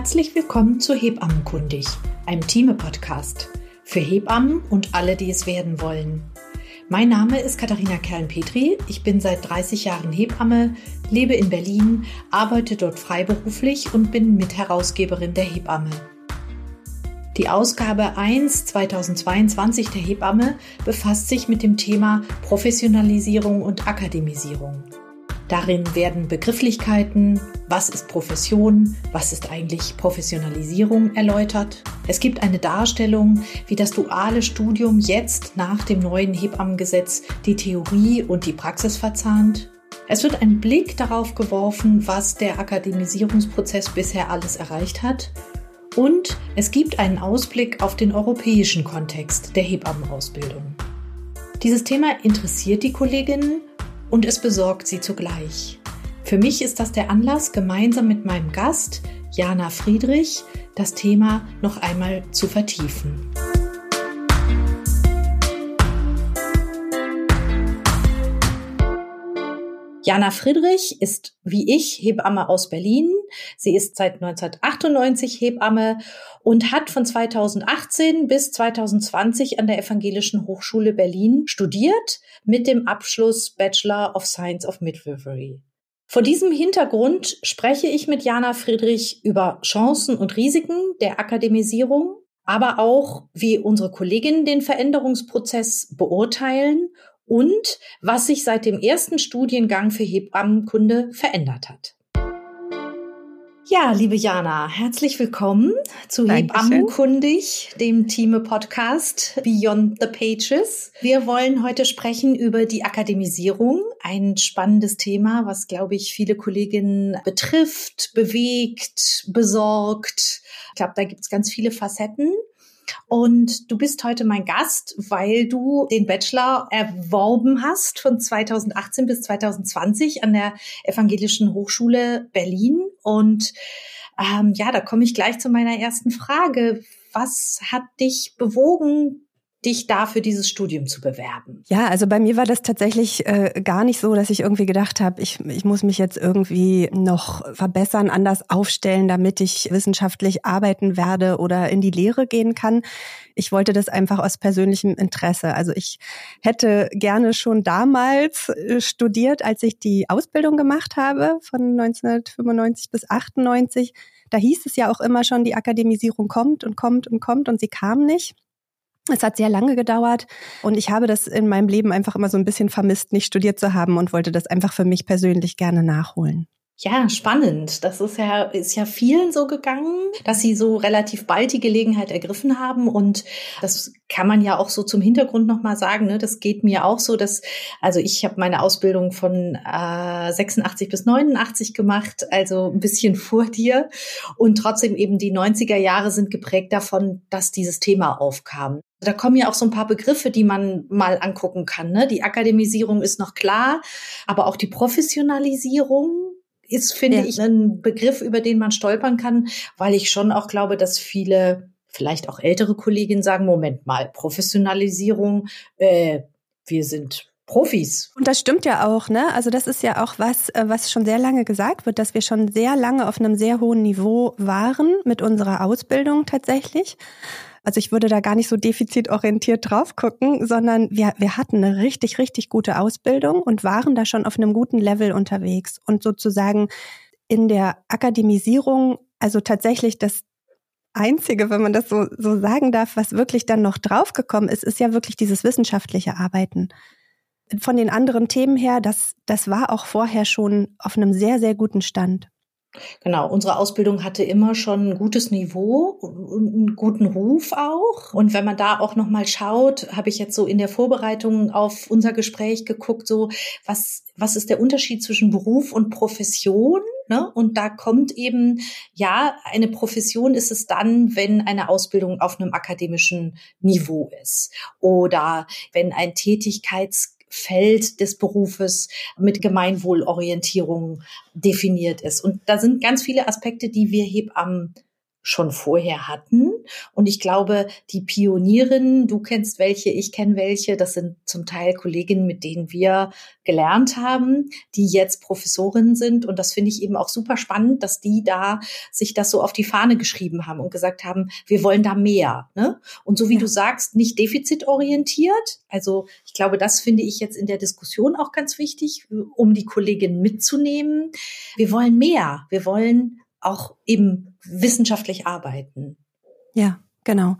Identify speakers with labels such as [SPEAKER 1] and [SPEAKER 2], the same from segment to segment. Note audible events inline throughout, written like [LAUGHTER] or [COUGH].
[SPEAKER 1] Herzlich willkommen zu Hebammenkundig, einem Team-Podcast für Hebammen und alle, die es werden wollen. Mein Name ist Katharina Kern-Petri. Ich bin seit 30 Jahren Hebamme, lebe in Berlin, arbeite dort freiberuflich und bin Mitherausgeberin der Hebamme. Die Ausgabe 1 2022 der Hebamme befasst sich mit dem Thema Professionalisierung und Akademisierung. Darin werden Begrifflichkeiten, was ist Profession, was ist eigentlich Professionalisierung erläutert. Es gibt eine Darstellung, wie das duale Studium jetzt nach dem neuen Hebammengesetz die Theorie und die Praxis verzahnt. Es wird ein Blick darauf geworfen, was der Akademisierungsprozess bisher alles erreicht hat. Und es gibt einen Ausblick auf den europäischen Kontext der Hebammenausbildung. Dieses Thema interessiert die Kolleginnen und es besorgt sie zugleich. Für mich ist das der Anlass, gemeinsam mit meinem Gast, Jana Friedrich, das Thema noch einmal zu vertiefen. Jana Friedrich ist wie ich Hebamme aus Berlin. Sie ist seit 1998 Hebamme und hat von 2018 bis 2020 an der Evangelischen Hochschule Berlin studiert mit dem Abschluss Bachelor of Science of Midwifery. Vor diesem Hintergrund spreche ich mit Jana Friedrich über Chancen und Risiken der Akademisierung, aber auch, wie unsere Kolleginnen den Veränderungsprozess beurteilen und was sich seit dem ersten Studiengang für Hebammenkunde verändert hat. Ja, liebe Jana, herzlich willkommen zu
[SPEAKER 2] Dankeschön.
[SPEAKER 1] Hebammenkundig, dem Team-Podcast Beyond the Pages. Wir wollen heute sprechen über die Akademisierung, ein spannendes Thema, was, glaube ich, viele Kolleginnen betrifft, bewegt, besorgt. Ich glaube, da gibt es ganz viele Facetten. Und du bist heute mein Gast, weil du den Bachelor erworben hast von 2018 bis 2020 an der Evangelischen Hochschule Berlin. Und ähm, ja, da komme ich gleich zu meiner ersten Frage. Was hat dich bewogen, dich da für dieses Studium zu bewerben?
[SPEAKER 2] Ja, also bei mir war das tatsächlich äh, gar nicht so, dass ich irgendwie gedacht habe, ich, ich muss mich jetzt irgendwie noch verbessern, anders aufstellen, damit ich wissenschaftlich arbeiten werde oder in die Lehre gehen kann. Ich wollte das einfach aus persönlichem Interesse. Also ich hätte gerne schon damals äh, studiert, als ich die Ausbildung gemacht habe von 1995 bis 98. Da hieß es ja auch immer schon, die Akademisierung kommt und kommt und kommt und sie kam nicht. Es hat sehr lange gedauert und ich habe das in meinem Leben einfach immer so ein bisschen vermisst, nicht studiert zu haben und wollte das einfach für mich persönlich gerne nachholen.
[SPEAKER 1] Ja, spannend. Das ist ja, ist ja vielen so gegangen, dass sie so relativ bald die Gelegenheit ergriffen haben. Und das kann man ja auch so zum Hintergrund nochmal sagen. Ne? Das geht mir auch so, dass, also ich habe meine Ausbildung von äh, 86 bis 89 gemacht, also ein bisschen [LAUGHS] vor dir. Und trotzdem eben die 90er Jahre sind geprägt davon, dass dieses Thema aufkam. Da kommen ja auch so ein paar Begriffe, die man mal angucken kann. Ne? Die Akademisierung ist noch klar, aber auch die Professionalisierung ist, finde ja. ich, ein Begriff, über den man stolpern kann, weil ich schon auch glaube, dass viele, vielleicht auch ältere Kolleginnen sagen, Moment mal, Professionalisierung, äh, wir sind Profis.
[SPEAKER 2] Und das stimmt ja auch, ne? Also das ist ja auch was, äh, was schon sehr lange gesagt wird, dass wir schon sehr lange auf einem sehr hohen Niveau waren mit unserer Ausbildung tatsächlich. Also ich würde da gar nicht so defizitorientiert drauf gucken, sondern wir, wir hatten eine richtig, richtig gute Ausbildung und waren da schon auf einem guten Level unterwegs. Und sozusagen in der Akademisierung, also tatsächlich das Einzige, wenn man das so, so sagen darf, was wirklich dann noch draufgekommen ist, ist ja wirklich dieses wissenschaftliche Arbeiten. Von den anderen Themen her, das, das war auch vorher schon auf einem sehr, sehr guten Stand.
[SPEAKER 1] Genau, unsere Ausbildung hatte immer schon ein gutes Niveau und einen guten Ruf auch. Und wenn man da auch noch mal schaut, habe ich jetzt so in der Vorbereitung auf unser Gespräch geguckt, so was was ist der Unterschied zwischen Beruf und Profession? Ne? Und da kommt eben, ja, eine Profession ist es dann, wenn eine Ausbildung auf einem akademischen Niveau ist oder wenn ein Tätigkeits Feld des Berufes mit Gemeinwohlorientierung definiert ist. Und da sind ganz viele Aspekte, die wir Hebammen schon vorher hatten. Und ich glaube, die Pionierinnen, du kennst welche, ich kenne welche, das sind zum Teil Kolleginnen, mit denen wir gelernt haben, die jetzt Professorinnen sind. Und das finde ich eben auch super spannend, dass die da sich das so auf die Fahne geschrieben haben und gesagt haben, wir wollen da mehr. Ne? Und so wie ja. du sagst, nicht defizitorientiert. Also ich glaube, das finde ich jetzt in der Diskussion auch ganz wichtig, um die Kolleginnen mitzunehmen. Wir wollen mehr. Wir wollen auch eben wissenschaftlich arbeiten.
[SPEAKER 2] Ja, genau.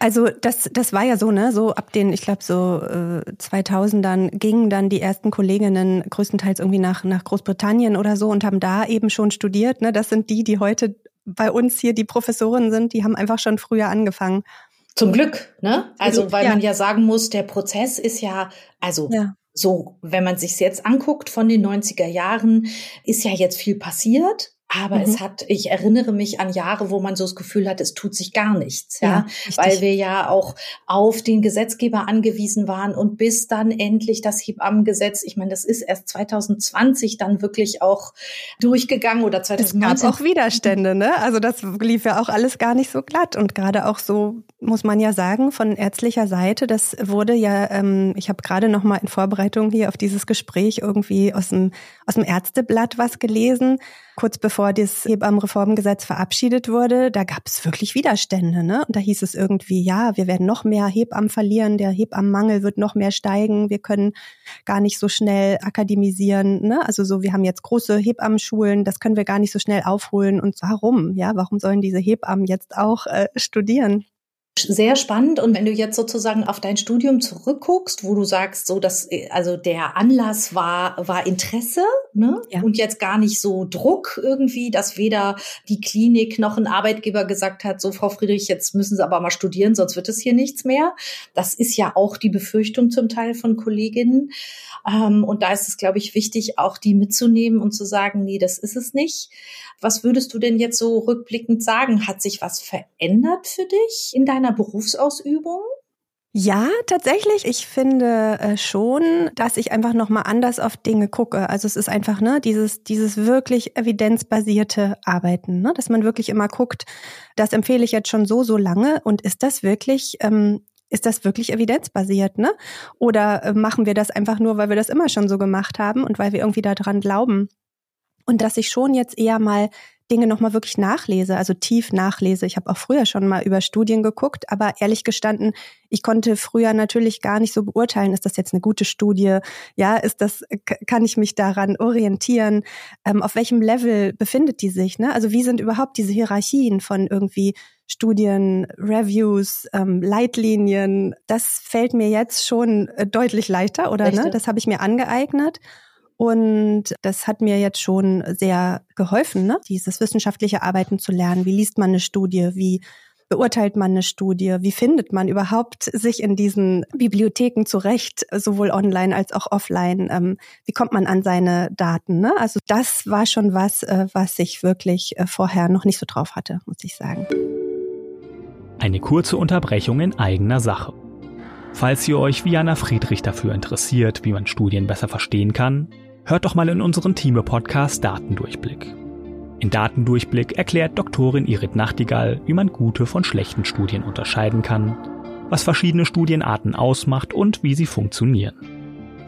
[SPEAKER 2] Also das, das war ja so, ne? So ab den, ich glaube so äh, 2000ern gingen dann die ersten Kolleginnen größtenteils irgendwie nach nach Großbritannien oder so und haben da eben schon studiert. Ne? Das sind die, die heute bei uns hier die Professoren sind. Die haben einfach schon früher angefangen.
[SPEAKER 1] Zum Glück, ne? Also weil ja. man ja sagen muss, der Prozess ist ja, also ja. so, wenn man sich jetzt anguckt von den 90er Jahren, ist ja jetzt viel passiert. Aber mhm. es hat, ich erinnere mich an Jahre, wo man so das Gefühl hat, es tut sich gar nichts, ja, ja weil wir ja auch auf den Gesetzgeber angewiesen waren und bis dann endlich das Hebammengesetz, ich meine, das ist erst 2020 dann wirklich auch durchgegangen oder 2019.
[SPEAKER 2] Es gab auch Widerstände, ne? Also das lief ja auch alles gar nicht so glatt und gerade auch so muss man ja sagen von ärztlicher Seite, das wurde ja, ähm, ich habe gerade noch mal in Vorbereitung hier auf dieses Gespräch irgendwie aus dem aus dem Ärzteblatt was gelesen kurz bevor das Hebammenreformgesetz verabschiedet wurde, da gab es wirklich Widerstände. Ne? Und da hieß es irgendwie, ja, wir werden noch mehr Hebammen verlieren, der Hebammenmangel wird noch mehr steigen, wir können gar nicht so schnell akademisieren. Ne? Also so, wir haben jetzt große Hebammenschulen, das können wir gar nicht so schnell aufholen. Und warum? Ja, warum sollen diese Hebammen jetzt auch äh, studieren?
[SPEAKER 1] Sehr spannend. Und wenn du jetzt sozusagen auf dein Studium zurückguckst, wo du sagst, so dass also der Anlass war war Interesse, ne? Ja. Und jetzt gar nicht so Druck irgendwie, dass weder die Klinik noch ein Arbeitgeber gesagt hat, so Frau Friedrich, jetzt müssen Sie aber mal studieren, sonst wird es hier nichts mehr. Das ist ja auch die Befürchtung zum Teil von Kolleginnen. Ähm, und da ist es, glaube ich, wichtig, auch die mitzunehmen und zu sagen, nee, das ist es nicht. Was würdest du denn jetzt so rückblickend sagen? Hat sich was verändert für dich in deiner Berufsausübung?
[SPEAKER 2] Ja, tatsächlich. Ich finde äh, schon, dass ich einfach noch mal anders auf Dinge gucke. Also es ist einfach ne dieses dieses wirklich evidenzbasierte Arbeiten, ne? dass man wirklich immer guckt. Das empfehle ich jetzt schon so so lange und ist das wirklich ähm, ist das wirklich evidenzbasiert, ne? Oder äh, machen wir das einfach nur, weil wir das immer schon so gemacht haben und weil wir irgendwie daran glauben? Und dass ich schon jetzt eher mal Dinge nochmal wirklich nachlese, also tief nachlese. Ich habe auch früher schon mal über Studien geguckt, aber ehrlich gestanden, ich konnte früher natürlich gar nicht so beurteilen, ist das jetzt eine gute Studie? Ja, ist das, kann ich mich daran orientieren? Ähm, auf welchem Level befindet die sich? Ne? Also wie sind überhaupt diese Hierarchien von irgendwie Studien, Reviews, ähm, Leitlinien? Das fällt mir jetzt schon äh, deutlich leichter, oder? Ne? Das habe ich mir angeeignet. Und das hat mir jetzt schon sehr geholfen, ne? dieses wissenschaftliche Arbeiten zu lernen. Wie liest man eine Studie? Wie beurteilt man eine Studie? Wie findet man überhaupt sich in diesen Bibliotheken zurecht, sowohl online als auch offline? Ähm, wie kommt man an seine Daten? Ne? Also das war schon was, äh, was ich wirklich äh, vorher noch nicht so drauf hatte, muss ich sagen.
[SPEAKER 3] Eine kurze Unterbrechung in eigener Sache. Falls ihr euch wie Jana Friedrich dafür interessiert, wie man Studien besser verstehen kann, Hört doch mal in unseren Thieme-Podcast Datendurchblick. In Datendurchblick erklärt Doktorin Irit Nachtigall, wie man gute von schlechten Studien unterscheiden kann, was verschiedene Studienarten ausmacht und wie sie funktionieren.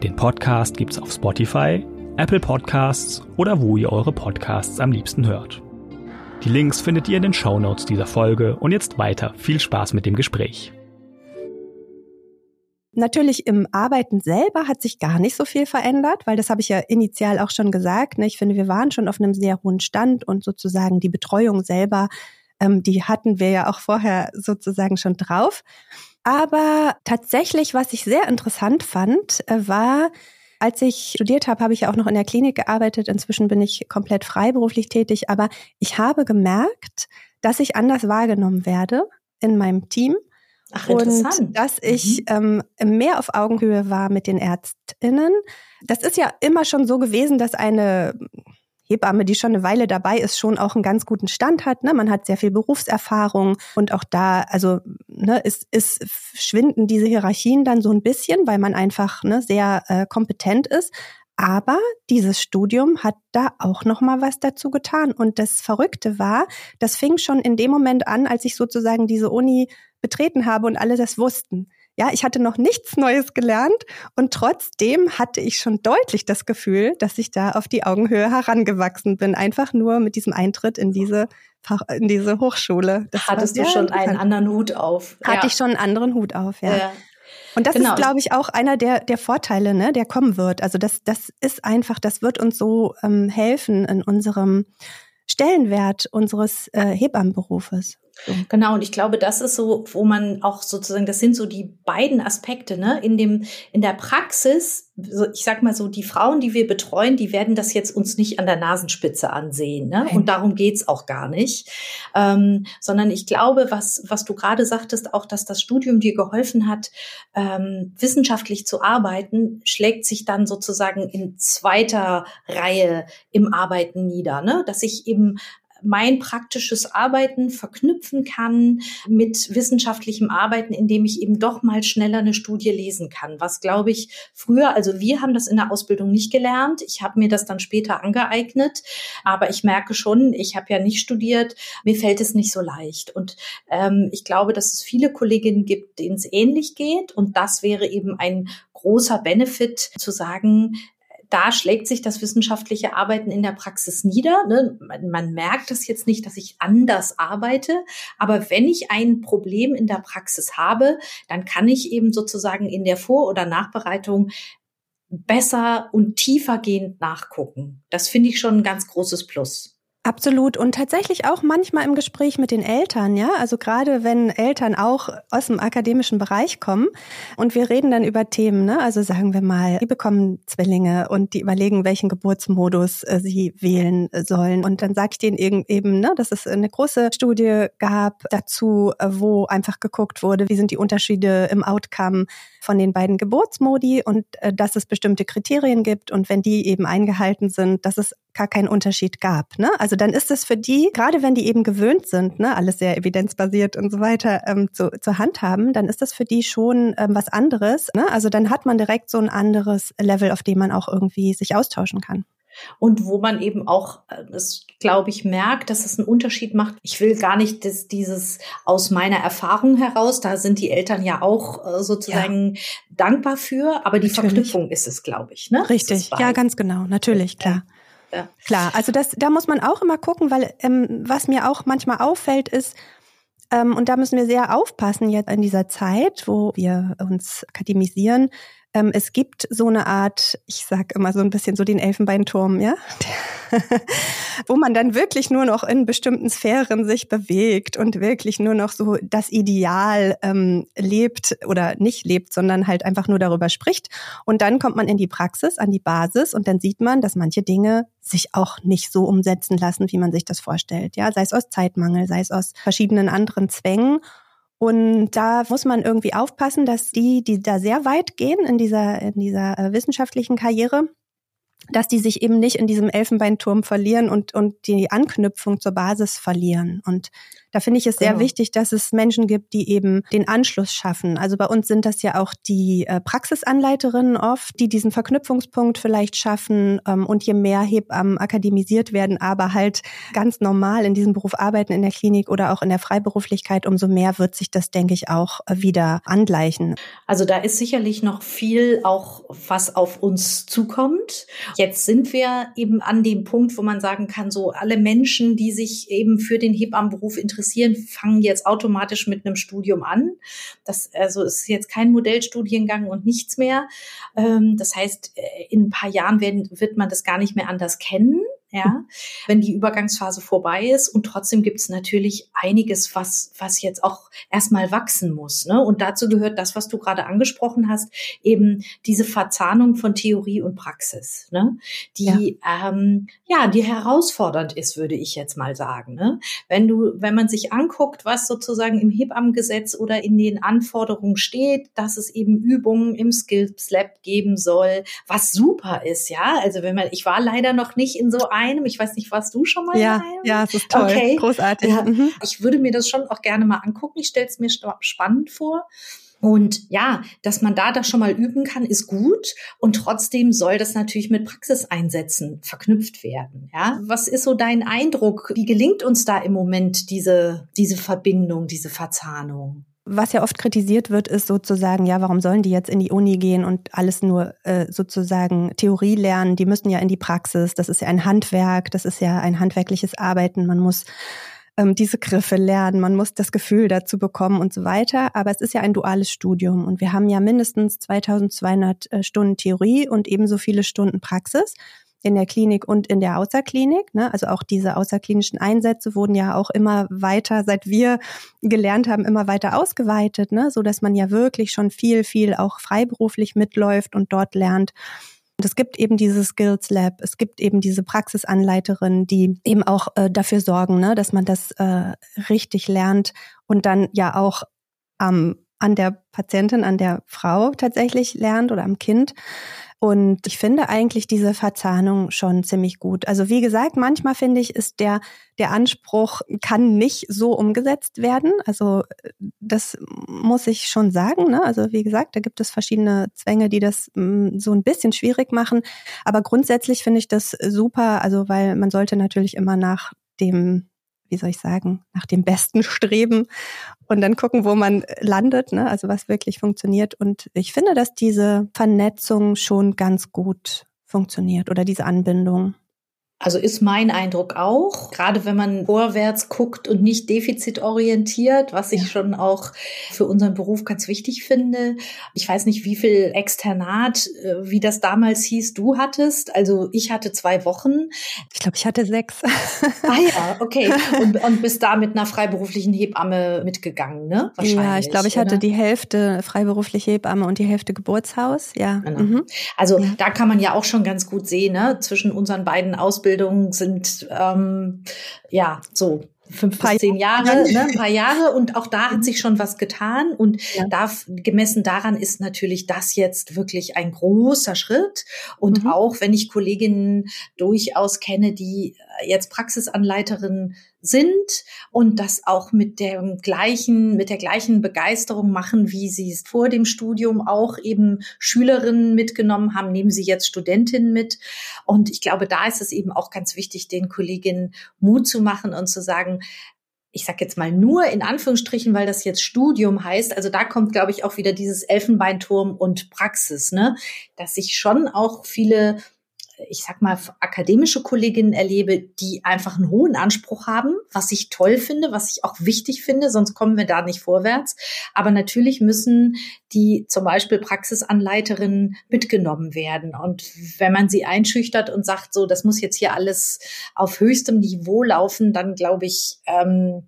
[SPEAKER 3] Den Podcast gibt's auf Spotify, Apple Podcasts oder wo ihr eure Podcasts am liebsten hört. Die Links findet ihr in den Shownotes dieser Folge und jetzt weiter. Viel Spaß mit dem Gespräch.
[SPEAKER 2] Natürlich im Arbeiten selber hat sich gar nicht so viel verändert, weil das habe ich ja initial auch schon gesagt. Ne? Ich finde, wir waren schon auf einem sehr hohen Stand und sozusagen die Betreuung selber, ähm, die hatten wir ja auch vorher sozusagen schon drauf. Aber tatsächlich, was ich sehr interessant fand, äh, war, als ich studiert habe, habe ich ja auch noch in der Klinik gearbeitet. Inzwischen bin ich komplett freiberuflich tätig, aber ich habe gemerkt, dass ich anders wahrgenommen werde in meinem Team
[SPEAKER 1] Ach, interessant.
[SPEAKER 2] Und dass ich mhm. ähm, mehr auf Augenhöhe war mit den ÄrztInnen. Das ist ja immer schon so gewesen, dass eine Hebamme, die schon eine Weile dabei ist, schon auch einen ganz guten Stand hat. Ne? Man hat sehr viel Berufserfahrung und auch da, also ne, ist, ist schwinden diese Hierarchien dann so ein bisschen, weil man einfach ne, sehr äh, kompetent ist. Aber dieses Studium hat da auch noch mal was dazu getan. Und das Verrückte war, das fing schon in dem Moment an, als ich sozusagen diese Uni betreten habe und alle das wussten. Ja, ich hatte noch nichts Neues gelernt und trotzdem hatte ich schon deutlich das Gefühl, dass ich da auf die Augenhöhe herangewachsen bin. Einfach nur mit diesem Eintritt in diese in diese Hochschule.
[SPEAKER 1] Das Hattest du schon einen anderen Hut auf?
[SPEAKER 2] Hatte ja. ich schon einen anderen Hut auf, ja. ja. Und das genau. ist, glaube ich, auch einer der, der Vorteile, ne, der kommen wird. Also das, das ist einfach, das wird uns so ähm, helfen in unserem Stellenwert unseres äh, Hebammenberufes.
[SPEAKER 1] Genau, und ich glaube, das ist so, wo man auch sozusagen, das sind so die beiden Aspekte, ne? In dem, in der Praxis, so, ich sag mal so, die Frauen, die wir betreuen, die werden das jetzt uns nicht an der Nasenspitze ansehen, ne? Und darum geht's auch gar nicht. Ähm, sondern ich glaube, was, was du gerade sagtest, auch, dass das Studium dir geholfen hat, ähm, wissenschaftlich zu arbeiten, schlägt sich dann sozusagen in zweiter Reihe im Arbeiten nieder, ne? Dass ich eben mein praktisches Arbeiten verknüpfen kann mit wissenschaftlichem Arbeiten, indem ich eben doch mal schneller eine Studie lesen kann. Was glaube ich früher, also wir haben das in der Ausbildung nicht gelernt. Ich habe mir das dann später angeeignet, aber ich merke schon, ich habe ja nicht studiert, mir fällt es nicht so leicht. Und ähm, ich glaube, dass es viele Kolleginnen gibt, denen es ähnlich geht. Und das wäre eben ein großer Benefit zu sagen, da schlägt sich das wissenschaftliche Arbeiten in der Praxis nieder. Ne? Man, man, merkt das jetzt nicht, dass ich anders arbeite, aber wenn ich ein Problem in der Praxis habe, dann kann ich eben sozusagen in der Vor- oder Nachbereitung besser und tiefergehend nachgucken. Das finde ich schon ein ganz großes Plus.
[SPEAKER 2] Absolut und tatsächlich auch manchmal im Gespräch mit den Eltern, ja. Also gerade wenn Eltern auch aus dem akademischen Bereich kommen und wir reden dann über Themen, ne? Also sagen wir mal, die bekommen Zwillinge und die überlegen, welchen Geburtsmodus äh, sie wählen sollen. Und dann sage ich denen eben, ne, dass es eine große Studie gab dazu, äh, wo einfach geguckt wurde, wie sind die Unterschiede im Outcome von den beiden Geburtsmodi und äh, dass es bestimmte Kriterien gibt und wenn die eben eingehalten sind, dass es gar keinen Unterschied gab. Ne? Also dann ist es für die, gerade wenn die eben gewöhnt sind, ne, alles sehr evidenzbasiert und so weiter ähm, zu, zu handhaben, dann ist das für die schon ähm, was anderes. Ne? Also dann hat man direkt so ein anderes Level, auf dem man auch irgendwie sich austauschen kann
[SPEAKER 1] und wo man eben auch, äh, das glaube ich, merkt, dass es einen Unterschied macht. Ich will gar nicht dass dieses aus meiner Erfahrung heraus, da sind die Eltern ja auch äh, sozusagen ja. dankbar für, aber die natürlich. Verknüpfung ist es, glaube ich. Ne?
[SPEAKER 2] Richtig, ja, ganz genau, natürlich, klar. Ja. Ja. Klar, also das, da muss man auch immer gucken, weil ähm, was mir auch manchmal auffällt, ist, ähm, und da müssen wir sehr aufpassen jetzt in dieser Zeit, wo wir uns akademisieren, ähm, es gibt so eine Art, ich sag immer so ein bisschen so den Elfenbeinturm, ja, [LAUGHS] wo man dann wirklich nur noch in bestimmten Sphären sich bewegt und wirklich nur noch so das Ideal ähm, lebt oder nicht lebt, sondern halt einfach nur darüber spricht. Und dann kommt man in die Praxis, an die Basis und dann sieht man, dass manche Dinge sich auch nicht so umsetzen lassen, wie man sich das vorstellt. Ja, sei es aus Zeitmangel, sei es aus verschiedenen anderen Zwängen. Und da muss man irgendwie aufpassen, dass die, die da sehr weit gehen in dieser, in dieser äh, wissenschaftlichen Karriere, dass die sich eben nicht in diesem Elfenbeinturm verlieren und, und die Anknüpfung zur Basis verlieren. Und da finde ich es sehr genau. wichtig, dass es Menschen gibt, die eben den Anschluss schaffen. Also bei uns sind das ja auch die äh, Praxisanleiterinnen oft, die diesen Verknüpfungspunkt vielleicht schaffen. Ähm, und je mehr Hebammen akademisiert werden, aber halt ganz normal in diesem Beruf arbeiten in der Klinik oder auch in der Freiberuflichkeit, umso mehr wird sich das, denke ich, auch äh, wieder angleichen.
[SPEAKER 1] Also da ist sicherlich noch viel auch, was auf uns zukommt. Jetzt sind wir eben an dem Punkt, wo man sagen kann, so alle Menschen, die sich eben für den Hebammenberuf interessieren, interessieren, fangen jetzt automatisch mit einem Studium an. Das also ist jetzt kein Modellstudiengang und nichts mehr. Ähm, das heißt, äh, in ein paar Jahren werden, wird man das gar nicht mehr anders kennen ja, [LAUGHS] wenn die Übergangsphase vorbei ist. Und trotzdem gibt es natürlich einiges, was, was jetzt auch erstmal wachsen muss. Ne? Und dazu gehört das, was du gerade angesprochen hast, eben diese Verzahnung von Theorie und Praxis, ne? die ja. Ähm, ja, die herausfordernd ist, würde ich jetzt mal sagen. Ne? Wenn du, wenn man sich anguckt, was sozusagen im Hebammengesetz oder in den Anforderungen steht, dass es eben Übungen im Skills Lab geben soll, was super ist, ja. Also wenn man, ich war leider noch nicht in so einem einem. Ich weiß nicht, warst du schon mal
[SPEAKER 2] ja,
[SPEAKER 1] in einem?
[SPEAKER 2] Ja, es ist toll. Okay. Großartig. Ja.
[SPEAKER 1] Mhm. Ich würde mir das schon auch gerne mal angucken. Ich stelle es mir spannend vor. Und ja, dass man da das schon mal üben kann, ist gut. Und trotzdem soll das natürlich mit Praxiseinsätzen verknüpft werden. Ja, was ist so dein Eindruck? Wie gelingt uns da im Moment diese, diese Verbindung, diese Verzahnung?
[SPEAKER 2] Was ja oft kritisiert wird, ist sozusagen, ja, warum sollen die jetzt in die Uni gehen und alles nur äh, sozusagen Theorie lernen? Die müssen ja in die Praxis. Das ist ja ein Handwerk, das ist ja ein handwerkliches Arbeiten. Man muss ähm, diese Griffe lernen, man muss das Gefühl dazu bekommen und so weiter. Aber es ist ja ein duales Studium und wir haben ja mindestens 2200 äh, Stunden Theorie und ebenso viele Stunden Praxis in der Klinik und in der Außerklinik. Ne? Also auch diese außerklinischen Einsätze wurden ja auch immer weiter, seit wir gelernt haben, immer weiter ausgeweitet, ne? so dass man ja wirklich schon viel, viel auch freiberuflich mitläuft und dort lernt. Und es gibt eben dieses Skills Lab, es gibt eben diese Praxisanleiterinnen, die eben auch äh, dafür sorgen, ne, dass man das äh, richtig lernt und dann ja auch am an der Patientin, an der Frau tatsächlich lernt oder am Kind. Und ich finde eigentlich diese Verzahnung schon ziemlich gut. Also wie gesagt, manchmal finde ich, ist der, der Anspruch kann nicht so umgesetzt werden. Also das muss ich schon sagen. Ne? Also wie gesagt, da gibt es verschiedene Zwänge, die das mm, so ein bisschen schwierig machen. Aber grundsätzlich finde ich das super. Also weil man sollte natürlich immer nach dem wie soll ich sagen, nach dem Besten streben und dann gucken, wo man landet, ne? also was wirklich funktioniert. Und ich finde, dass diese Vernetzung schon ganz gut funktioniert oder diese Anbindung.
[SPEAKER 1] Also ist mein Eindruck auch, gerade wenn man vorwärts guckt und nicht defizitorientiert, was ich ja. schon auch für unseren Beruf ganz wichtig finde. Ich weiß nicht, wie viel Externat, äh, wie das damals hieß, du hattest. Also ich hatte zwei Wochen.
[SPEAKER 2] Ich glaube, ich hatte sechs.
[SPEAKER 1] Ah ja, okay. [LAUGHS] Und, und bist da mit einer freiberuflichen Hebamme mitgegangen, ne?
[SPEAKER 2] Wahrscheinlich. Ja, ich glaube, ich hatte die Hälfte freiberufliche Hebamme und die Hälfte Geburtshaus. Ja.
[SPEAKER 1] Genau. Mhm. Also ja. da kann man ja auch schon ganz gut sehen, ne? Zwischen unseren beiden Ausbildungen Ausbildung sind ähm, ja so fünf bis zehn Jahre, ne, ein paar Jahre. Und auch da hat sich schon was getan. Und ja. darf, gemessen daran ist natürlich das jetzt wirklich ein großer Schritt. Und mhm. auch wenn ich Kolleginnen durchaus kenne, die jetzt Praxisanleiterin sind und das auch mit der gleichen, mit der gleichen Begeisterung machen, wie sie es vor dem Studium auch eben Schülerinnen mitgenommen haben, nehmen sie jetzt Studentinnen mit. Und ich glaube, da ist es eben auch ganz wichtig, den Kolleginnen Mut zu machen und zu sagen, ich sage jetzt mal nur in Anführungsstrichen, weil das jetzt Studium heißt. Also da kommt, glaube ich, auch wieder dieses Elfenbeinturm und Praxis, ne? Dass sich schon auch viele ich sag mal, akademische Kolleginnen erlebe, die einfach einen hohen Anspruch haben, was ich toll finde, was ich auch wichtig finde, sonst kommen wir da nicht vorwärts. Aber natürlich müssen die zum Beispiel Praxisanleiterinnen mitgenommen werden. Und wenn man sie einschüchtert und sagt, so, das muss jetzt hier alles auf höchstem Niveau laufen, dann glaube ich, ähm,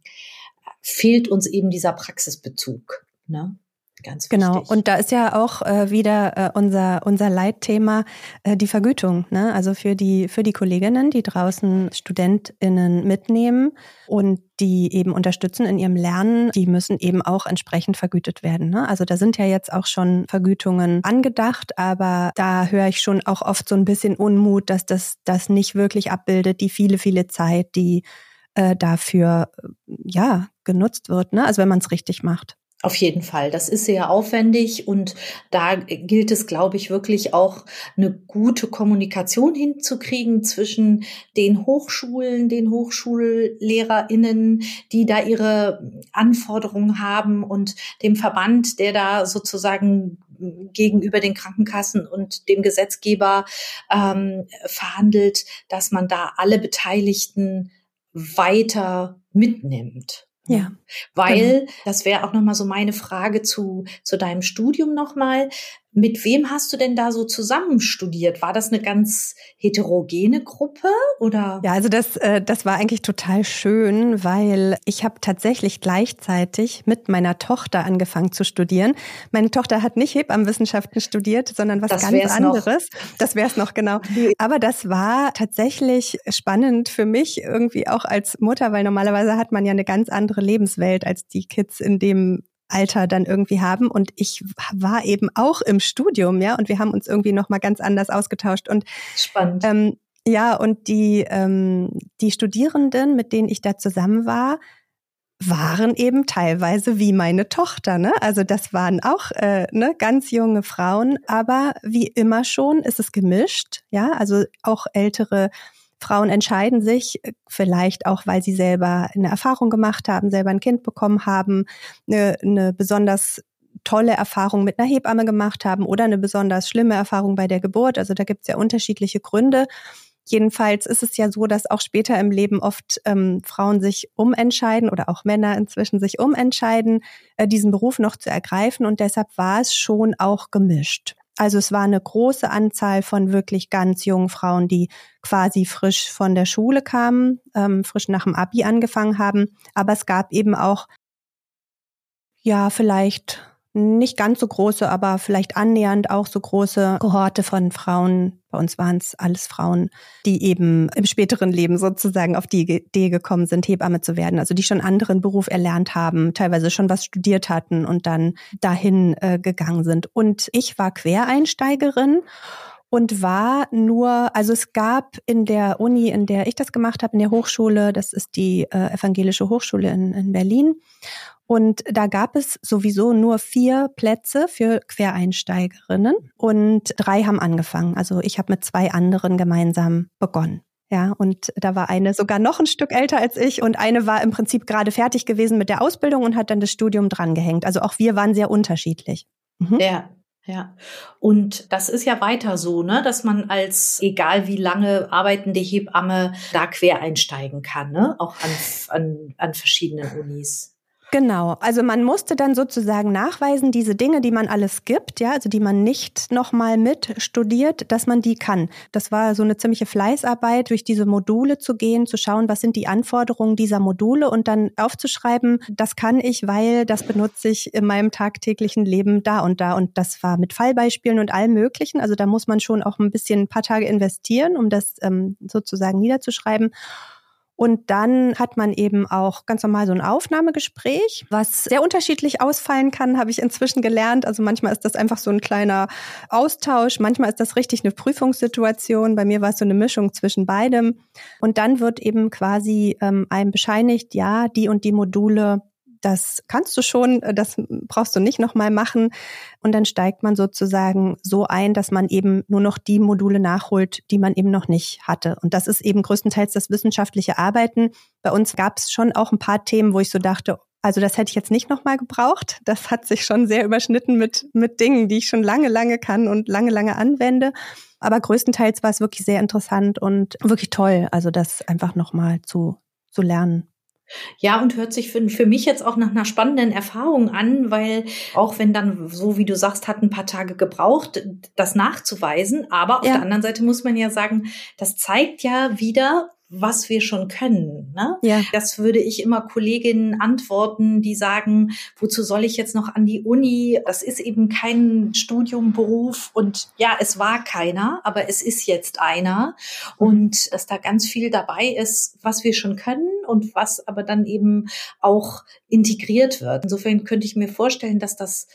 [SPEAKER 1] fehlt uns eben dieser Praxisbezug. Ne? Ganz
[SPEAKER 2] genau. wichtig. Genau. Und da ist ja auch äh, wieder äh, unser, unser Leitthema äh, die Vergütung. Ne? Also für die, für die Kolleginnen, die draußen StudentInnen mitnehmen und die eben unterstützen in ihrem Lernen, die müssen eben auch entsprechend vergütet werden. Ne? Also da sind ja jetzt auch schon Vergütungen angedacht, aber da höre ich schon auch oft so ein bisschen Unmut, dass das das nicht wirklich abbildet, die viele, viele Zeit, die äh, dafür ja genutzt wird. Ne? Also wenn man es richtig macht.
[SPEAKER 1] Auf jeden Fall. Das ist sehr aufwendig und da gilt es, glaube ich, wirklich auch eine gute Kommunikation hinzukriegen zwischen den Hochschulen, den Hochschullehrerinnen, die da ihre Anforderungen haben und dem Verband, der da sozusagen gegenüber den Krankenkassen und dem Gesetzgeber ähm, verhandelt, dass man da alle Beteiligten weiter mitnimmt. Ja. Weil, genau. das wäre auch nochmal so meine Frage zu, zu deinem Studium nochmal. Mit wem hast du denn da so zusammen studiert? War das eine ganz heterogene Gruppe oder?
[SPEAKER 2] Ja, also das, äh, das war eigentlich total schön, weil ich habe tatsächlich gleichzeitig mit meiner Tochter angefangen zu studieren. Meine Tochter hat nicht Hebammenwissenschaften studiert, sondern was das ganz anderes. Noch. Das wäre es noch genau. [LAUGHS] Aber das war tatsächlich spannend für mich irgendwie auch als Mutter, weil normalerweise hat man ja eine ganz andere Lebenswelt als die Kids in dem Alter dann irgendwie haben. Und ich war eben auch im Studium, ja, und wir haben uns irgendwie nochmal ganz anders ausgetauscht. Und
[SPEAKER 1] spannend.
[SPEAKER 2] Ähm, ja, und die, ähm, die Studierenden, mit denen ich da zusammen war, waren eben teilweise wie meine Tochter. Ne? Also das waren auch äh, ne, ganz junge Frauen, aber wie immer schon ist es gemischt. Ja, also auch ältere Frauen entscheiden sich, vielleicht auch, weil sie selber eine Erfahrung gemacht haben, selber ein Kind bekommen haben, eine, eine besonders tolle Erfahrung mit einer Hebamme gemacht haben oder eine besonders schlimme Erfahrung bei der Geburt. Also da gibt es ja unterschiedliche Gründe. Jedenfalls ist es ja so, dass auch später im Leben oft ähm, Frauen sich umentscheiden oder auch Männer inzwischen sich umentscheiden, äh, diesen Beruf noch zu ergreifen. Und deshalb war es schon auch gemischt. Also es war eine große Anzahl von wirklich ganz jungen Frauen, die quasi frisch von der Schule kamen, ähm, frisch nach dem Abi angefangen haben. Aber es gab eben auch, ja, vielleicht nicht ganz so große, aber vielleicht annähernd auch so große Kohorte von Frauen. Bei uns waren es alles Frauen, die eben im späteren Leben sozusagen auf die Idee gekommen sind, Hebamme zu werden. Also die schon anderen Beruf erlernt haben, teilweise schon was studiert hatten und dann dahin äh, gegangen sind. Und ich war Quereinsteigerin und war nur, also es gab in der Uni, in der ich das gemacht habe, in der Hochschule, das ist die äh, Evangelische Hochschule in, in Berlin. Und da gab es sowieso nur vier Plätze für Quereinsteigerinnen und drei haben angefangen. Also ich habe mit zwei anderen gemeinsam begonnen. Ja, und da war eine sogar noch ein Stück älter als ich und eine war im Prinzip gerade fertig gewesen mit der Ausbildung und hat dann das Studium drangehängt. Also auch wir waren sehr unterschiedlich.
[SPEAKER 1] Mhm. Ja, ja, und das ist ja weiter so, ne, dass man als egal wie lange arbeitende Hebamme da quer einsteigen kann, ne, auch an, an, an verschiedenen Unis.
[SPEAKER 2] Genau, also man musste dann sozusagen nachweisen, diese Dinge, die man alles gibt, ja, also die man nicht nochmal mit studiert, dass man die kann. Das war so eine ziemliche Fleißarbeit, durch diese Module zu gehen, zu schauen, was sind die Anforderungen dieser Module und dann aufzuschreiben, das kann ich, weil das benutze ich in meinem tagtäglichen Leben da und da. Und das war mit Fallbeispielen und allem Möglichen. Also da muss man schon auch ein bisschen ein paar Tage investieren, um das ähm, sozusagen niederzuschreiben. Und dann hat man eben auch ganz normal so ein Aufnahmegespräch, was sehr unterschiedlich ausfallen kann, habe ich inzwischen gelernt. Also manchmal ist das einfach so ein kleiner Austausch, manchmal ist das richtig eine Prüfungssituation. Bei mir war es so eine Mischung zwischen beidem. Und dann wird eben quasi ähm, einem bescheinigt, ja, die und die Module das kannst du schon, äh, das brauchst du nicht nochmal machen. Und dann steigt man sozusagen so ein, dass man eben nur noch die Module nachholt, die man eben noch nicht hatte. Und das ist eben größtenteils das wissenschaftliche Arbeiten. Bei uns gab es schon auch ein paar Themen, wo ich so dachte, also das hätte ich jetzt nicht nochmal gebraucht. Das hat sich schon sehr überschnitten mit, mit Dingen, die ich schon lange, lange kann und lange, lange anwende. Aber größtenteils war es wirklich sehr interessant und wirklich toll, also das einfach nochmal zu, zu lernen.
[SPEAKER 1] Ja, und hört sich für, für mich jetzt auch nach einer spannenden Erfahrung an, weil auch wenn dann, so wie du sagst, hat ein paar Tage gebraucht, das nachzuweisen. Aber auf ja. der anderen Seite muss man ja sagen, das zeigt ja wieder, was wir schon können. Ne? Ja. Das würde ich immer Kolleginnen antworten, die sagen, wozu soll ich jetzt noch an die Uni? Das ist eben kein Studiumberuf und ja, es war keiner, aber es ist jetzt einer mhm. und dass da ganz viel dabei ist, was wir schon können und was aber dann eben auch integriert wird. Insofern könnte ich mir vorstellen, dass das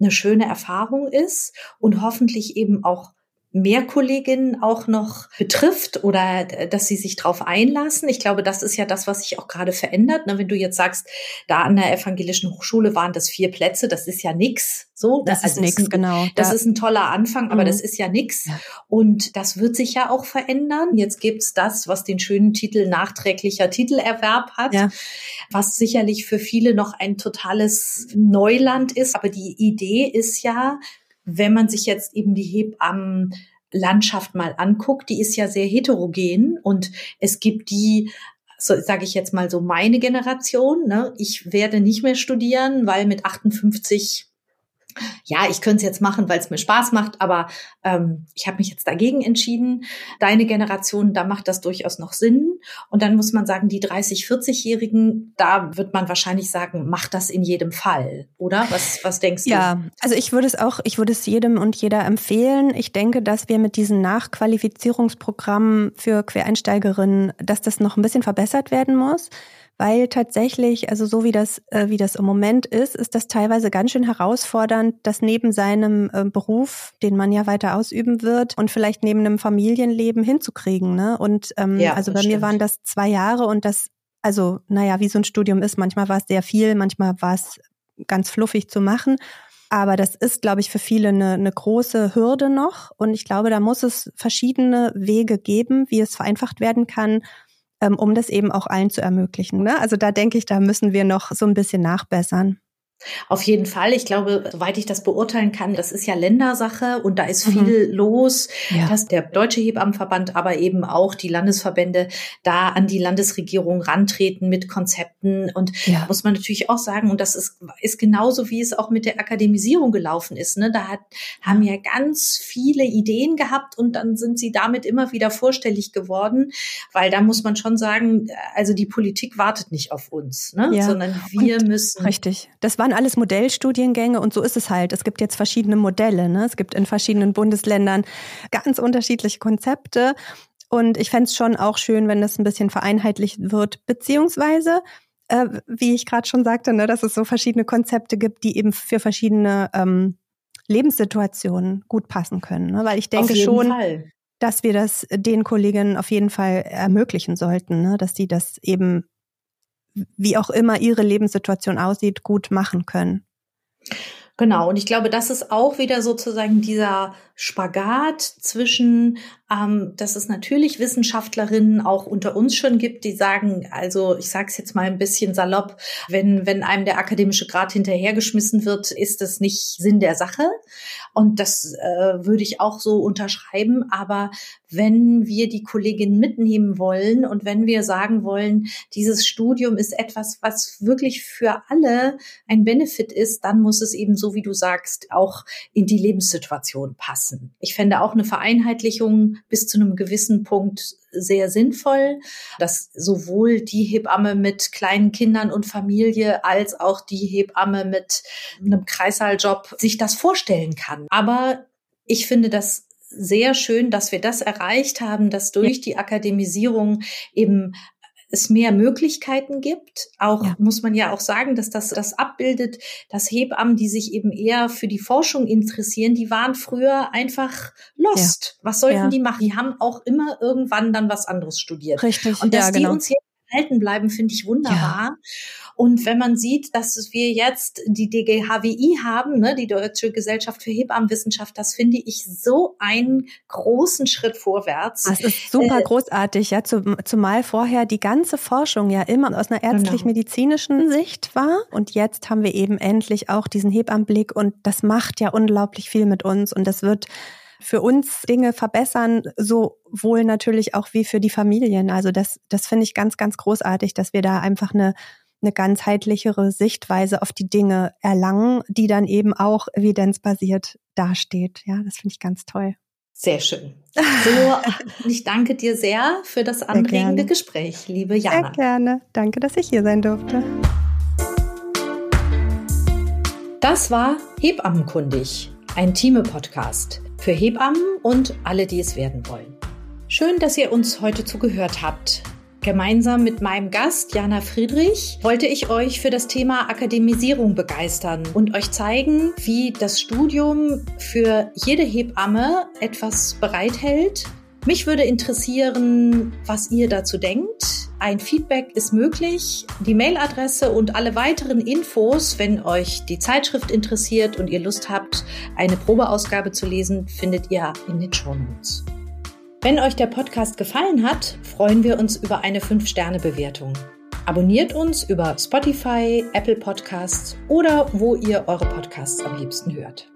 [SPEAKER 1] eine schöne Erfahrung ist und hoffentlich eben auch mehr Kolleginnen auch noch betrifft oder äh, dass sie sich darauf einlassen. Ich glaube, das ist ja das, was sich auch gerade verändert. Ne? Wenn du jetzt sagst, da an der evangelischen Hochschule waren das vier Plätze, das ist ja nix. So,
[SPEAKER 2] das, das ist also nix, genau.
[SPEAKER 1] Das da ist ein toller Anfang, aber mhm. das ist ja nix. Ja. Und das wird sich ja auch verändern. Jetzt gibt's das, was den schönen Titel nachträglicher Titelerwerb hat, ja. was sicherlich für viele noch ein totales Neuland ist. Aber die Idee ist ja, wenn man sich jetzt eben die Hebammenlandschaft mal anguckt, die ist ja sehr heterogen und es gibt die so sage ich jetzt mal so meine Generation. Ne? Ich werde nicht mehr studieren, weil mit 58 ja, ich könnte es jetzt machen, weil es mir Spaß macht, aber ähm, ich habe mich jetzt dagegen entschieden. Deine Generation, da macht das durchaus noch Sinn. Und dann muss man sagen, die 30, 40-Jährigen, da wird man wahrscheinlich sagen, macht das in jedem Fall, oder? Was, was denkst
[SPEAKER 2] du? Ja, also ich würde es auch, ich würde es jedem und jeder empfehlen. Ich denke, dass wir mit diesen Nachqualifizierungsprogrammen für Quereinsteigerinnen, dass das noch ein bisschen verbessert werden muss weil tatsächlich, also so wie das, äh, wie das im Moment ist, ist das teilweise ganz schön herausfordernd, das neben seinem äh, Beruf, den man ja weiter ausüben wird, und vielleicht neben einem Familienleben hinzukriegen. Ne? Und ähm, ja, also bei stimmt. mir waren das zwei Jahre und das Also, naja, wie so ein Studium ist. Manchmal war es sehr viel, manchmal war es ganz fluffig zu machen. Aber das ist, glaube ich, für viele eine, eine große Hürde noch. Und ich glaube, da muss es verschiedene Wege geben, wie es vereinfacht werden kann, um das eben auch allen zu ermöglichen. Ne? Also da denke ich, da müssen wir noch so ein bisschen nachbessern.
[SPEAKER 1] Auf jeden Fall. Ich glaube, soweit ich das beurteilen kann, das ist ja Ländersache und da ist mhm. viel mhm. los, ja. dass der Deutsche Hebammenverband, aber eben auch die Landesverbände da an die Landesregierung rantreten mit Konzepten. Und ja. muss man natürlich auch sagen, und das ist, ist genauso, wie es auch mit der Akademisierung gelaufen ist. Ne? Da hat, haben ja ganz viele Ideen gehabt und dann sind sie damit immer wieder vorstellig geworden, weil da muss man schon sagen, also die Politik wartet nicht auf uns, ne? Ja. sondern wir und müssen.
[SPEAKER 2] Richtig. Das waren alles Modellstudiengänge und so ist es halt. Es gibt jetzt verschiedene Modelle. Ne? Es gibt in verschiedenen Bundesländern ganz unterschiedliche Konzepte. Und ich fände es schon auch schön, wenn das ein bisschen vereinheitlicht wird, beziehungsweise, äh, wie ich gerade schon sagte, ne, dass es so verschiedene Konzepte gibt, die eben für verschiedene ähm, Lebenssituationen gut passen können. Ne? Weil ich denke schon, Fall. dass wir das den Kolleginnen auf jeden Fall ermöglichen sollten, ne? dass die das eben wie auch immer ihre Lebenssituation aussieht, gut machen können.
[SPEAKER 1] Genau, und ich glaube, das ist auch wieder sozusagen dieser Spagat zwischen, ähm, dass es natürlich Wissenschaftlerinnen auch unter uns schon gibt, die sagen, also ich sage es jetzt mal ein bisschen salopp, wenn, wenn einem der akademische Grad hinterhergeschmissen wird, ist das nicht Sinn der Sache. Und das äh, würde ich auch so unterschreiben. Aber wenn wir die Kolleginnen mitnehmen wollen und wenn wir sagen wollen, dieses Studium ist etwas, was wirklich für alle ein Benefit ist, dann muss es eben so, wie du sagst, auch in die Lebenssituation passen. Ich fände auch eine Vereinheitlichung bis zu einem gewissen Punkt sehr sinnvoll, dass sowohl die Hebamme mit kleinen Kindern und Familie als auch die Hebamme mit einem Kreissaaljob sich das vorstellen kann. Aber ich finde das sehr schön, dass wir das erreicht haben, dass durch die Akademisierung eben es mehr Möglichkeiten gibt. Auch ja. muss man ja auch sagen, dass das das abbildet, dass Hebammen, die sich eben eher für die Forschung interessieren, die waren früher einfach lost. Ja. Was sollten ja. die machen? Die haben auch immer irgendwann dann was anderes studiert.
[SPEAKER 2] Richtig.
[SPEAKER 1] Und dass genau. die uns jetzt erhalten bleiben, finde ich wunderbar. Und wenn man sieht, dass wir jetzt die DGHWI haben, ne, die Deutsche Gesellschaft für Hebammenwissenschaft, das finde ich so einen großen Schritt vorwärts.
[SPEAKER 2] Das ist super äh, großartig, ja, zumal vorher die ganze Forschung ja immer aus einer ärztlich-medizinischen genau. Sicht war. Und jetzt haben wir eben endlich auch diesen Hebammenblick und das macht ja unglaublich viel mit uns und das wird für uns Dinge verbessern, sowohl natürlich auch wie für die Familien. Also das, das finde ich ganz, ganz großartig, dass wir da einfach eine eine ganzheitlichere Sichtweise auf die Dinge erlangen, die dann eben auch evidenzbasiert dasteht. Ja, das finde ich ganz toll.
[SPEAKER 1] Sehr schön. [LAUGHS] So, ich danke dir sehr für das anregende Gespräch, liebe Jana.
[SPEAKER 2] Sehr gerne. Danke, dass ich hier sein durfte.
[SPEAKER 1] Das war Hebammenkundig, ein Teame-Podcast für Hebammen und alle, die es werden wollen. Schön, dass ihr uns heute zugehört habt. Gemeinsam mit meinem Gast Jana Friedrich wollte ich euch für das Thema Akademisierung begeistern und euch zeigen, wie das Studium für jede Hebamme etwas bereithält. Mich würde interessieren, was ihr dazu denkt. Ein Feedback ist möglich. Die Mailadresse und alle weiteren Infos, wenn euch die Zeitschrift interessiert und ihr Lust habt, eine Probeausgabe zu lesen, findet ihr in den Show Notes. Wenn euch der Podcast gefallen hat, freuen wir uns über eine 5-Sterne-Bewertung. Abonniert uns über Spotify, Apple Podcasts oder wo ihr eure Podcasts am liebsten hört.